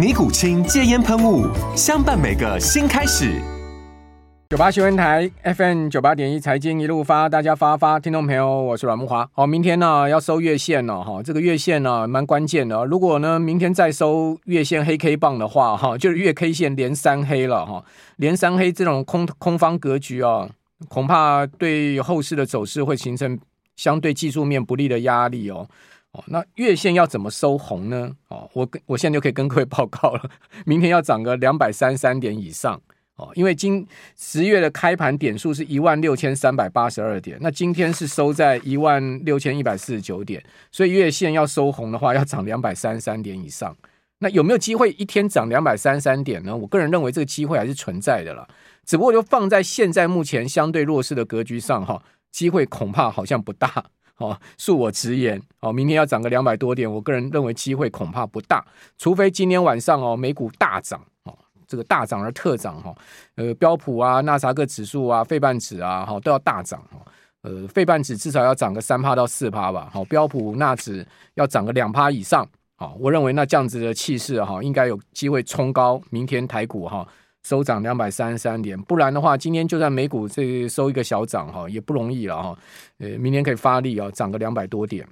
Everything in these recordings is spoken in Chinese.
尼古清戒烟喷雾，相伴每个新开始。九八新闻台 FM 九八点一财经一路发，大家发发，听众朋友，我是阮木华。好，明天呢要收月线了哈，这个月线呢蛮关键的。如果呢明天再收月线黑 K 棒的话哈，就是月 K 线连三黑了哈，连三黑这种空空方格局啊，恐怕对后市的走势会形成相对技术面不利的压力哦。哦，那月线要怎么收红呢？哦，我跟我现在就可以跟各位报告了，明天要涨个两百三十三点以上哦，因为今十月的开盘点数是一万六千三百八十二点，那今天是收在一万六千一百四十九点，所以月线要收红的话，要涨两百三十三点以上。那有没有机会一天涨两百三十三点呢？我个人认为这个机会还是存在的了，只不过就放在现在目前相对弱势的格局上哈，机会恐怕好像不大。哦，恕我直言，哦，明天要涨个两百多点，我个人认为机会恐怕不大，除非今天晚上哦，美股大涨，哦，这个大涨而特涨，哈，呃，标普啊、纳斯达克指数啊、费半指啊，哈，都要大涨，哈，呃，费半指至少要涨个三趴到四趴吧，好，标普纳指要涨个两趴以上，好，我认为那这样子的气势，哈，应该有机会冲高明天台股，哈。收涨两百三十三点，不然的话，今天就算美股这收一个小涨哈，也不容易了哈。呃，明天可以发力啊，涨个两百多点。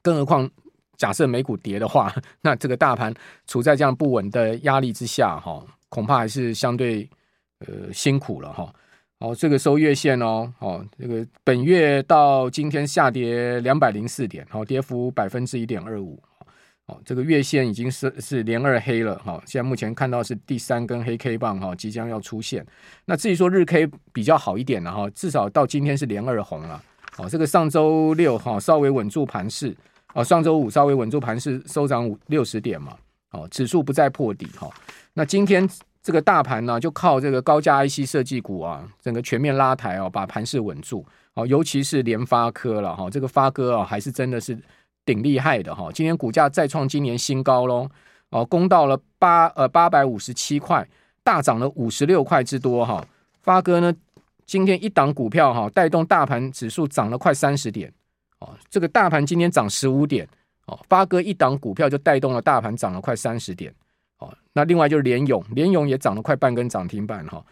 更何况，假设美股跌的话，那这个大盘处在这样不稳的压力之下哈，恐怕还是相对呃辛苦了哈。好，这个收月线哦，哦，这个本月到今天下跌两百零四点，好，跌幅百分之一点二五。这个月线已经是是连二黑了哈，现在目前看到是第三根黑 K 棒哈，即将要出现。那至于说日 K 比较好一点了哈，至少到今天是连二红了。哦，这个上周六哈稍微稳住盘势，哦，上周五稍微稳住盘势，收涨五六十点嘛。哦，指数不再破底哈。那今天这个大盘呢，就靠这个高价 IC 设计股啊，整个全面拉抬哦，把盘势稳住。哦，尤其是联发科了哈，这个发哥啊，还是真的是。挺厉害的哈，今天股价再创今年新高喽，哦，攻到了八呃八百五十七块，大涨了五十六块之多哈。发哥呢，今天一档股票哈，带动大盘指数涨了快三十点哦。这个大盘今天涨十五点哦，发哥一档股票就带动了大盘涨了快三十点哦。那另外就是联咏，联咏也涨了快半根涨停板哈，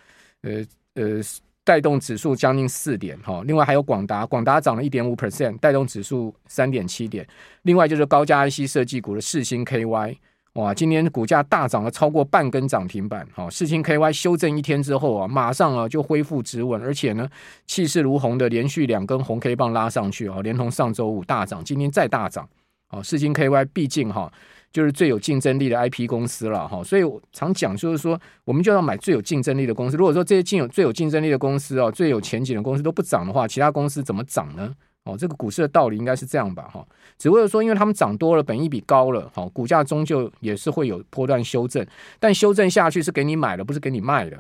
呃呃。带动指数将近四点哈，另外还有广达，广达涨了一点五 percent，带动指数三点七点。另外就是高价 IC 设计股的世芯 KY，哇，今天股价大涨了超过半根涨停板哈。世芯 KY 修正一天之后啊，马上啊就恢复止稳，而且呢气势如虹的连续两根红 K 棒拉上去啊，连同上周五大涨，今天再大涨。哦，世芯 KY 毕竟哈。就是最有竞争力的 IP 公司了哈，所以我常讲，就是说，我们就要买最有竞争力的公司。如果说这些竞有最有竞争力的公司哦，最有前景的公司都不涨的话，其他公司怎么涨呢？哦，这个股市的道理应该是这样吧哈。只不过说，因为他们涨多了，本益比高了，哈，股价终究也是会有波段修正，但修正下去是给你买的，不是给你卖的。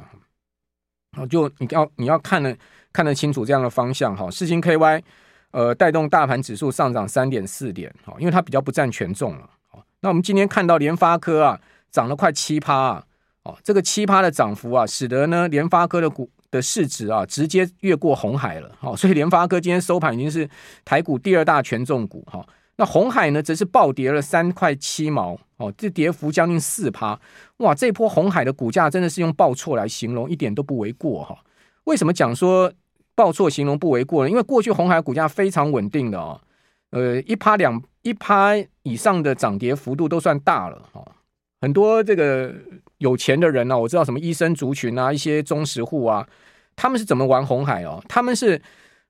哦，就你要你要看得看得清楚这样的方向哈。世星 KY 呃带动大盘指数上涨三点四点，哈，因为它比较不占权重了。那我们今天看到联发科啊涨了快七趴啊，哦，这个七趴的涨幅啊，使得呢联发科的股的市值啊直接越过红海了，哦，所以联发科今天收盘已经是台股第二大权重股哈。那红海呢则是暴跌了三块七毛，哦，这跌幅将近四趴，哇，这波红海的股价真的是用报错来形容，一点都不为过哈。为什么讲说报错形容不为过呢？因为过去红海股价非常稳定的哦。呃，一趴两一趴以上的涨跌幅度都算大了哈，很多这个有钱的人呢、啊，我知道什么医生族群啊，一些中实户啊，他们是怎么玩红海哦？他们是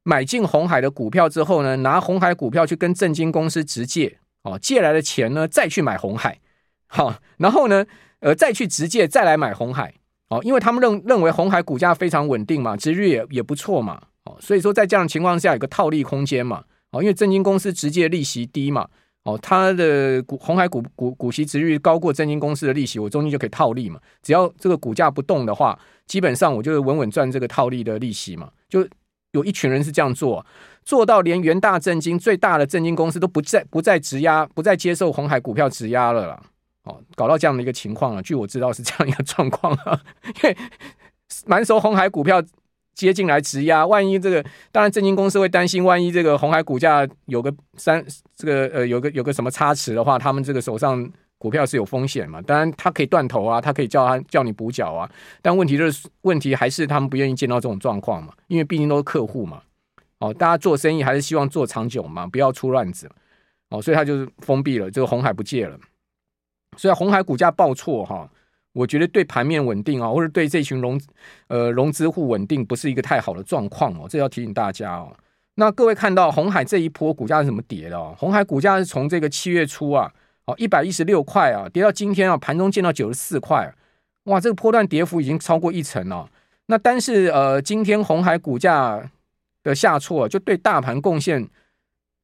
买进红海的股票之后呢，拿红海股票去跟证金公司直借哦，借来的钱呢再去买红海，好，然后呢，呃，再去直借再来买红海，哦，因为他们认认为红海股价非常稳定嘛，殖率也也不错嘛，哦，所以说在这样的情况下有个套利空间嘛，哦，因为证金公司直接利息低嘛。哦，它的股红海股股股息殖率高过证金公司的利息，我中间就可以套利嘛。只要这个股价不动的话，基本上我就稳稳赚这个套利的利息嘛。就有一群人是这样做，做到连元大证金最大的证金公司都不再不再质押，不再接受红海股票质押了啦。哦，搞到这样的一个情况了。据我知道是这样一个状况啊，因为满手红海股票。接进来质押，万一这个，当然证金公司会担心，万一这个红海股价有个三，这个呃有个有个什么差池的话，他们这个手上股票是有风险嘛？当然他可以断头啊，他可以叫他叫你补缴啊，但问题就是问题还是他们不愿意见到这种状况嘛，因为毕竟都是客户嘛，哦，大家做生意还是希望做长久嘛，不要出乱子，哦，所以他就是封闭了，这个红海不借了，所以红海股价报错哈。我觉得对盘面稳定啊，或者对这群融呃融资户稳定，不是一个太好的状况哦。这要提醒大家哦。那各位看到鸿海这一波股价是怎么跌的哦？鸿海股价是从这个七月初啊，哦一百一十六块啊，跌到今天啊，盘中见到九十四块，哇，这个波段跌幅已经超过一成了。那但是呃，今天红海股价的下挫，就对大盘贡献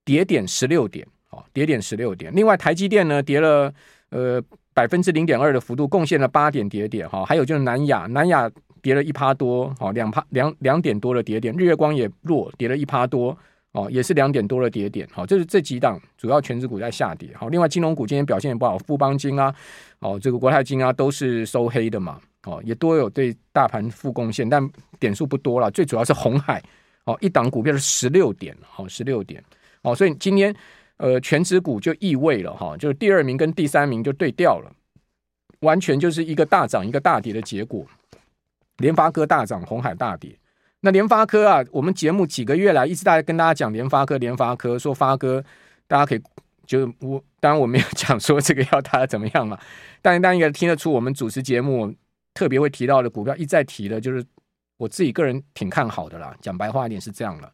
跌点十六点，哦，跌点十六点。另外，台积电呢跌了呃。百分之零点二的幅度贡献了八点跌点哈，还有就是南亚，南亚跌了一趴多，好两趴两两点多的跌点，日月光也弱，跌了一趴多，哦，也是两点多的跌点，好，这是这几档主要权值股在下跌，好，另外金融股今天表现也不好，富邦金啊，哦，这个国泰金啊都是收黑的嘛，哦，也都有对大盘负贡献，但点数不多了，最主要是红海，哦，一档股票是十六点，好，十六点，哦，所以今天。呃，权值股就异位了哈，就是第二名跟第三名就对调了，完全就是一个大涨一个大跌的结果。联发科大涨，红海大跌。那联发科啊，我们节目几个月来一直在跟大家讲联发科，联发科说发哥，大家可以就我当然我没有 讲说这个要大家怎么样嘛，但大家应该听得出我们主持节目特别会提到的股票一再提的，就是我自己个人挺看好的啦。讲白话一点是这样了。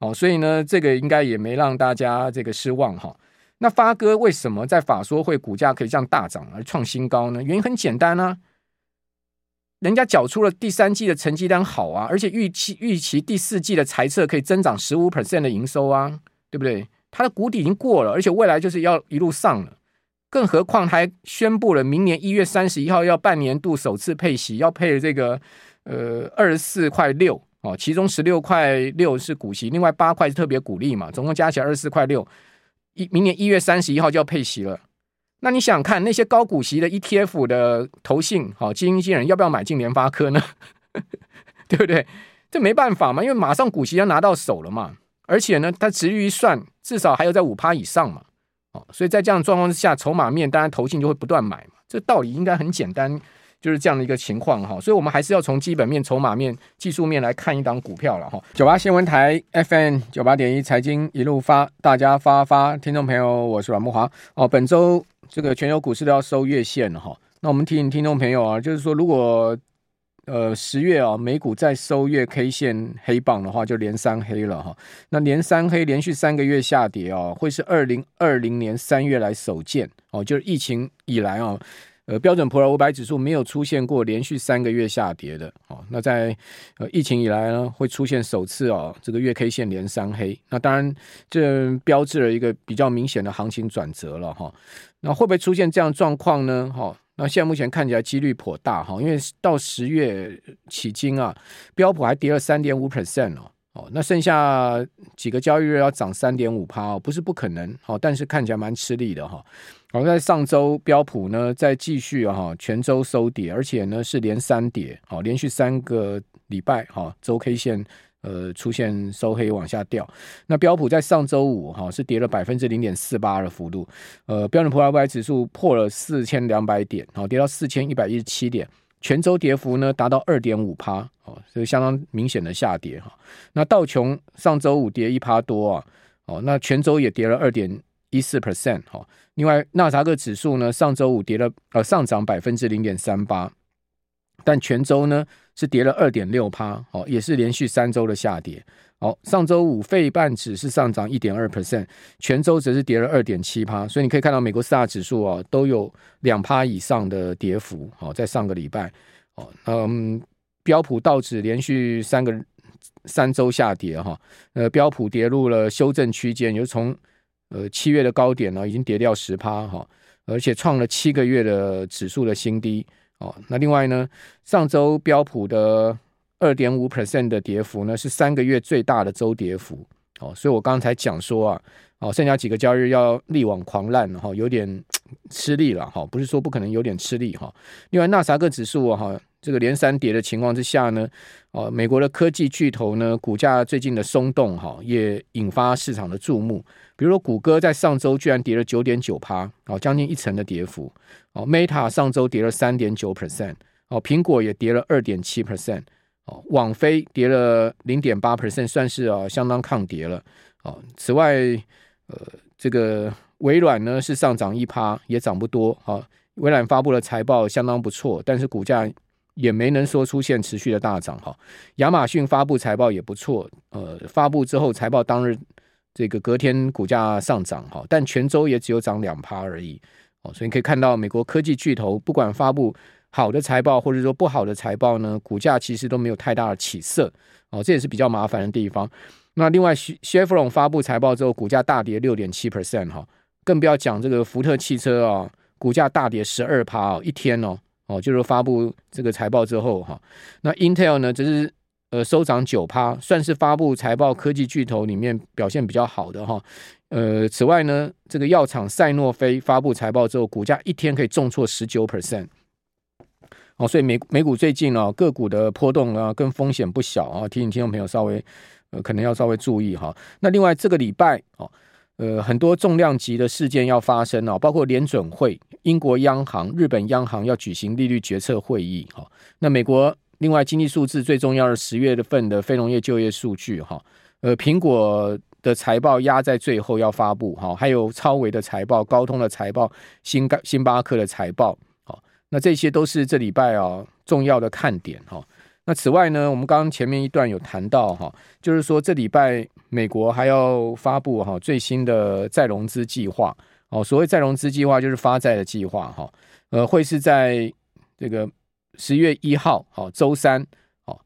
哦，所以呢，这个应该也没让大家这个失望哈。那发哥为什么在法说会股价可以这样大涨而创新高呢？原因很简单啊，人家缴出了第三季的成绩单好啊，而且预期预期第四季的财测可以增长十五 percent 的营收啊，对不对？它的谷底已经过了，而且未来就是要一路上了。更何况还宣布了明年一月三十一号要半年度首次配息，要配这个呃二十四块六。哦，其中十六块六是股息，另外八块是特别股利嘛，总共加起来二十四块六。一明年一月三十一号就要配息了，那你想看，那些高股息的 ETF 的投信，好基金经理人要不要买进联发科呢？对不对？这没办法嘛，因为马上股息要拿到手了嘛，而且呢，它值率一算，至少还有在五趴以上嘛。哦，所以在这样状况之下，筹码面当然投信就会不断买嘛，这道理应该很简单。就是这样的一个情况哈，所以我们还是要从基本面、筹码面、技术面来看一档股票了哈。九八新闻台 FM 九八点一财经一路发，大家发发，听众朋友，我是阮慕华哦。本周这个全球股市都要收月线了哈，那我们提醒听众朋友啊，就是说如果呃十月啊美股再收月 K 线黑棒的话，就连三黑了哈。那连三黑连续三个月下跌啊，会是二零二零年三月来首见哦，就是疫情以来啊。呃，标准普尔五百指数没有出现过连续三个月下跌的哦。那在呃疫情以来呢，会出现首次哦，这个月 K 线连三黑。那当然，这标志了一个比较明显的行情转折了哈。那会不会出现这样状况呢？哈，那现在目前看起来几率颇大哈，因为到十月迄今啊，标普还跌了三点五 percent 哦。哦，那剩下几个交易日要涨三点五趴哦，不是不可能，好，但是看起来蛮吃力的哈。好，在上周标普呢再继续哈全周收跌，而且呢是连三跌，好，连续三个礼拜哈周 K 线呃出现收黑往下掉。那标普在上周五哈是跌了百分之零点四八的幅度，呃，标准普尔五百指数破了四千两百点，好，跌到四千一百一十七点。全周跌幅呢达到二点五趴哦，这个相当明显的下跌哈。那道琼上周五跌一趴多啊，哦，那全周也跌了二点一四 percent 哈。另外纳斯达克指数呢上周五跌了呃上涨百分之零点三八，但全周呢是跌了二点六趴，哦，也是连续三周的下跌。好，上周五费半指是上涨一点二 percent，全周则是跌了二点七趴。所以你可以看到美国四大指数啊都有两趴以上的跌幅。好，在上个礼拜，哦，嗯，标普道指连续三个三周下跌哈，呃，标普跌入了修正区间，也就是从呃七月的高点呢，已经跌掉十趴哈，而且创了七个月的指数的新低。哦，那另外呢，上周标普的二点五 percent 的跌幅呢，是三个月最大的周跌幅。哦，所以我刚才讲说啊，哦，剩下几个交易日要力挽狂澜哈，有点吃力了哈，不是说不可能有点吃力哈。另外，纳斯达克指数哈，这个连三跌的情况之下呢，哦，美国的科技巨头呢，股价最近的松动哈，也引发市场的注目。比如说，谷歌在上周居然跌了九点九趴，哦，将近一成的跌幅。哦，Meta 上周跌了三点九 percent，哦，苹果也跌了二点七 percent，哦，网飞跌了零点八 percent，算是啊相当抗跌了。哦，此外，呃，这个微软呢是上涨一趴，也涨不多。哦，微软发布了财报相当不错，但是股价也没能说出现持续的大涨。哈，亚马逊发布财报也不错，呃，发布之后财报当日。这个隔天股价上涨哈，但全周也只有涨两趴而已哦，所以你可以看到美国科技巨头不管发布好的财报或者说不好的财报呢，股价其实都没有太大的起色哦，这也是比较麻烦的地方。那另外，Chevron 发布财报之后，股价大跌六点七 percent 哈，更不要讲这个福特汽车啊，股价大跌十二趴哦，一天哦哦，就是发布这个财报之后哈，那 Intel 呢，只是。呃，收涨九趴，算是发布财报科技巨头里面表现比较好的哈。呃，此外呢，这个药厂赛诺菲发布财报之后，股价一天可以重挫十九 percent。哦，所以美美股最近呢、哦，个股的波动啊，跟风险不小啊，提醒听众朋友稍微呃，可能要稍微注意哈。那另外这个礼拜哦，呃，很多重量级的事件要发生哦，包括联准会、英国央行、日本央行要举行利率决策会议哈。那美国。另外，经济数字最重要的十月份的非农业就业数据，哈，呃，苹果的财报压在最后要发布，哈，还有超维的财报、高通的财报、星星巴克的财报，好，那这些都是这礼拜啊重要的看点，哈。那此外呢，我们刚刚前面一段有谈到，哈，就是说这礼拜美国还要发布哈最新的再融资计划，哦，所谓再融资计划就是发债的计划，哈，呃，会是在这个。十月一号，好，周三，好，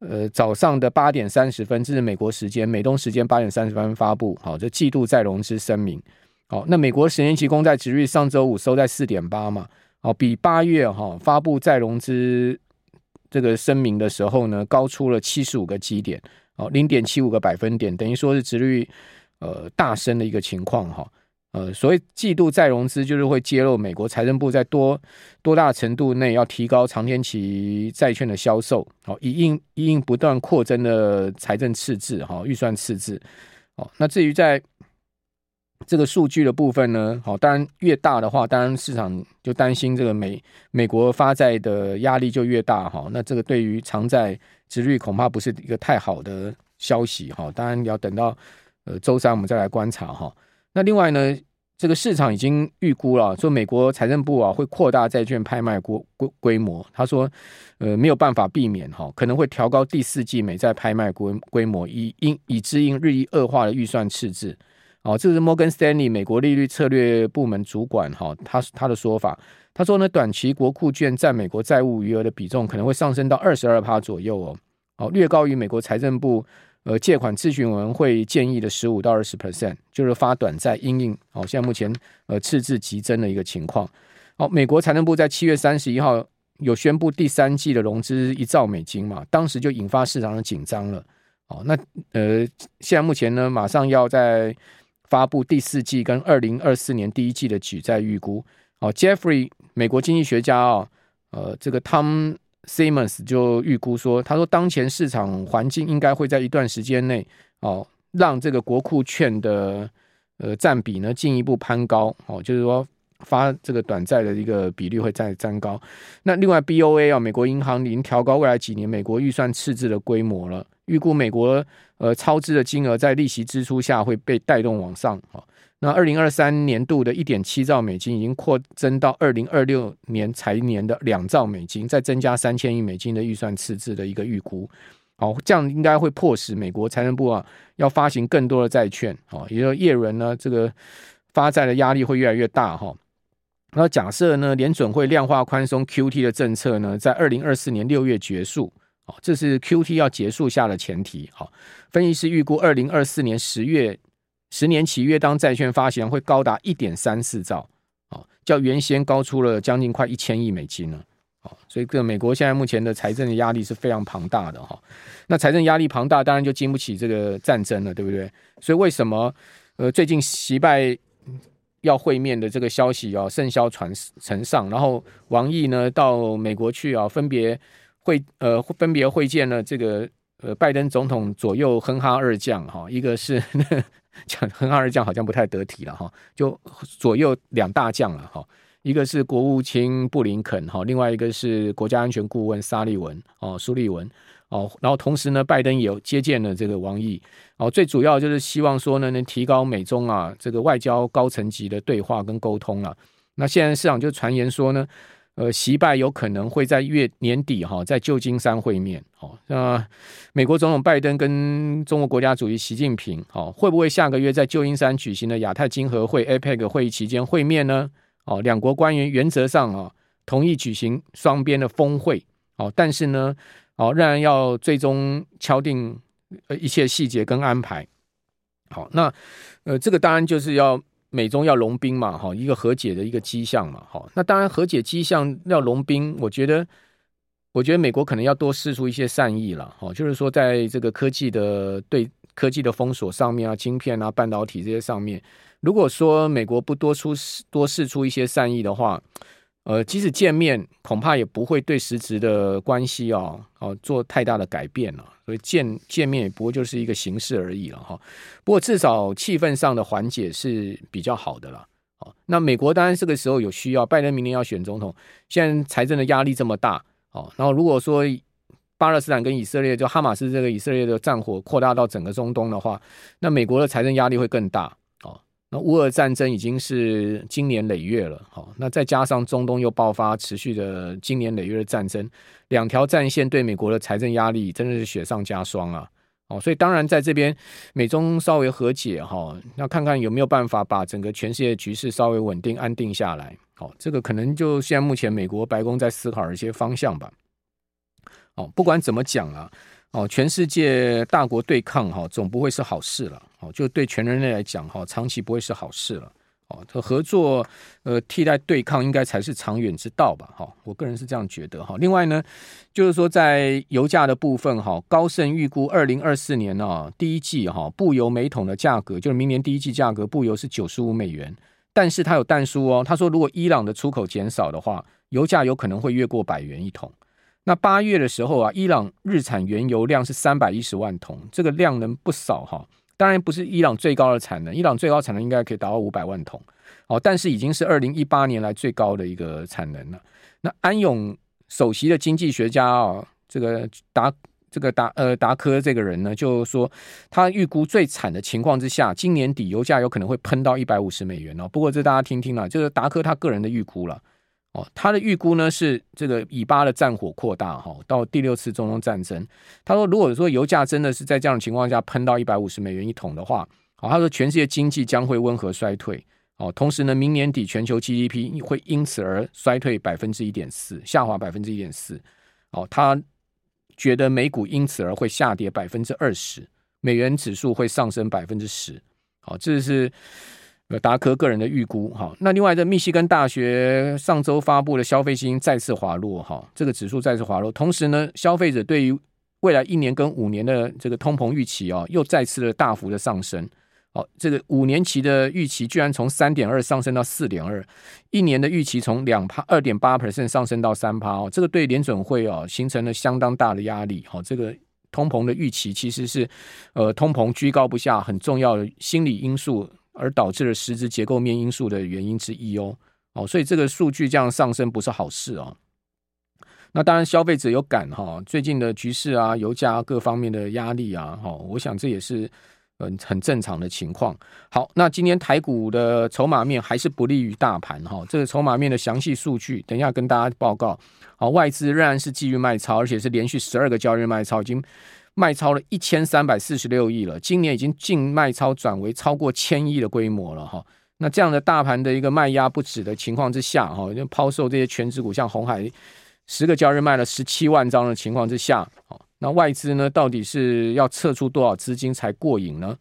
呃，早上的八点三十分，这是美国时间，美东时间八点三十分发布，好，这季度再融资声明，好，那美国十年期公债殖率上周五收在四点八嘛，好，比八月哈发布再融资这个声明的时候呢，高出了七十五个基点，哦，零点七五个百分点，等于说是殖率呃大升的一个情况哈。呃，所谓季度再融资，就是会揭露美国财政部在多多大程度内要提高长天期债券的销售，好，以应以应不断扩增的财政赤字，哈，预算赤字，哦，那至于在这个数据的部分呢，好，当然越大的话，当然市场就担心这个美美国发债的压力就越大，哈，那这个对于长债殖率恐怕不是一个太好的消息，哈，当然要等到呃周三我们再来观察，哈。那另外呢，这个市场已经预估了，说美国财政部啊会扩大债券拍卖规规规模。他说，呃，没有办法避免哈，可能会调高第四季美债拍卖规规模，以应以支应日益恶化的预算赤字。哦，这是摩根斯丹利美国利率策略部门主管哈，他他的说法。他说呢，短期国库券占美国债务余额的比重可能会上升到二十二趴左右哦，哦，略高于美国财政部。呃，借款咨询委员会建议的十五到二十 percent，就是发短债因应。好，现在目前呃赤字急增的一个情况。好，美国财政部在七月三十一号有宣布第三季的融资一兆美金嘛，当时就引发市场的紧张了。哦，那呃现在目前呢，马上要在发布第四季跟二零二四年第一季的举债预估。好，Jeffrey 美国经济学家啊，呃，这个 Tom。Simmons 就预估说，他说当前市场环境应该会在一段时间内哦，让这个国库券的呃占比呢进一步攀高哦，就是说发这个短债的一个比率会再增高。那另外 BOA 啊，美国银行已经调高未来几年美国预算赤字的规模了，预估美国呃超支的金额在利息支出下会被带动往上。那二零二三年度的一点七兆美金已经扩增到二零二六年财年的两兆美金，再增加三千亿美金的预算赤字的一个预估。好，这样应该会迫使美国财政部啊要发行更多的债券。哦，也就是叶伦呢，这个发债的压力会越来越大哈。那假设呢，联准会量化宽松 QT 的政策呢，在二零二四年六月结束。好，这是 QT 要结束下的前提。好，分析师预估二零二四年十月。十年期约当债券发行会高达一点三四兆，哦，较原先高出了将近快一千亿美金了，哦，所以这美国现在目前的财政的压力是非常庞大的哈。那财政压力庞大，当然就经不起这个战争了，对不对？所以为什么呃最近习拜要会面的这个消息啊甚嚣传成上，然后王毅呢到美国去啊，分别会呃分别会见了这个呃拜登总统左右哼哈二将哈，一个是。讲哼哈二将好像不太得体了哈，就左右两大将了哈，一个是国务卿布林肯哈，另外一个是国家安全顾问沙利文哦，苏利文哦，然后同时呢，拜登也接见了这个王毅哦，最主要就是希望说呢，能提高美中啊这个外交高层级的对话跟沟通了。那现在市场就传言说呢。呃，习拜有可能会在月年底哈，在旧金山会面。好，那美国总统拜登跟中国国家主席习近平，好，会不会下个月在旧金山举行的亚太经合会 （APEC） 会议期间会面呢？哦，两国官员原则上啊同意举行双边的峰会。哦，但是呢，哦，仍然要最终敲定呃一切细节跟安排。好，那呃，这个当然就是要。美中要融冰嘛，哈，一个和解的一个迹象嘛，哈，那当然和解迹象要融冰，我觉得，我觉得美国可能要多试出一些善意了，哈，就是说在这个科技的对科技的封锁上面啊，晶片啊，半导体这些上面，如果说美国不多出多试出一些善意的话。呃，即使见面，恐怕也不会对实质的关系哦哦做太大的改变了。所以见见面也不过就是一个形式而已了哈。不过至少气氛上的缓解是比较好的了。哦，那美国当然这个时候有需要，拜登明年要选总统，现在财政的压力这么大哦。然后如果说巴勒斯坦跟以色列就哈马斯这个以色列的战火扩大到整个中东的话，那美国的财政压力会更大。那乌俄战争已经是经年累月了，好，那再加上中东又爆发持续的经年累月的战争，两条战线对美国的财政压力真的是雪上加霜啊！哦，所以当然在这边美中稍微和解哈，那看看有没有办法把整个全世界局势稍微稳定安定下来。好，这个可能就现在目前美国白宫在思考的一些方向吧。哦，不管怎么讲啊。哦，全世界大国对抗哈，总不会是好事了。哦，就对全人类来讲哈，长期不会是好事了。哦，这合作呃替代对抗，应该才是长远之道吧？哈，我个人是这样觉得哈。另外呢，就是说在油价的部分哈，高盛预估二零二四年呢第一季哈，布油每桶的价格，就是明年第一季价格，布油是九十五美元。但是他有但书哦，他说如果伊朗的出口减少的话，油价有可能会越过百元一桶。那八月的时候啊，伊朗日产原油量是三百一十万桶，这个量能不少哈。当然不是伊朗最高的产能，伊朗最高产能应该可以达到五百万桶，哦，但是已经是二零一八年来最高的一个产能了。那安永首席的经济学家啊，这个达这个达呃达科这个人呢，就说他预估最惨的情况之下，今年底油价有可能会喷到一百五十美元哦。不过这大家听听了，就是达科他个人的预估了。哦，他的预估呢是这个以巴的战火扩大哈，到第六次中东战争。他说，如果说油价真的是在这样的情况下喷到一百五十美元一桶的话，好，他说全世界经济将会温和衰退。哦，同时呢，明年底全球 GDP 会因此而衰退百分之一点四，下滑百分之一点四。哦，他觉得美股因此而会下跌百分之二十，美元指数会上升百分之十。好，这是。呃，达科个人的预估哈，那另外这密西根大学上周发布的消费信心再次滑落哈，这个指数再次滑落，同时呢，消费者对于未来一年跟五年的这个通膨预期啊，又再次的大幅的上升，哦，这个五年期的预期居然从三点二上升到四点二，一年的预期从两趴二点八 percent 上升到三趴哦，这个对联准会哦形成了相当大的压力，好，这个通膨的预期其实是呃通膨居高不下很重要的心理因素。而导致了实质结构面因素的原因之一哦，哦，所以这个数据这样上升不是好事哦。那当然，消费者有感哈，最近的局势啊，油价各方面的压力啊，哈，我想这也是嗯，很正常的情况。好，那今天台股的筹码面还是不利于大盘哈。这个筹码面的详细数据，等一下跟大家报告。好，外资仍然是继续卖超，而且是连续十二个交易日卖超，已经卖超了一千三百四十六亿了。今年已经净卖超转为超过千亿的规模了哈。那这样的大盘的一个卖压不止的情况之下哈，就抛售这些全职股，像红海十个交易日卖了十七万张的情况之下，哦。那外资呢，到底是要撤出多少资金才过瘾呢？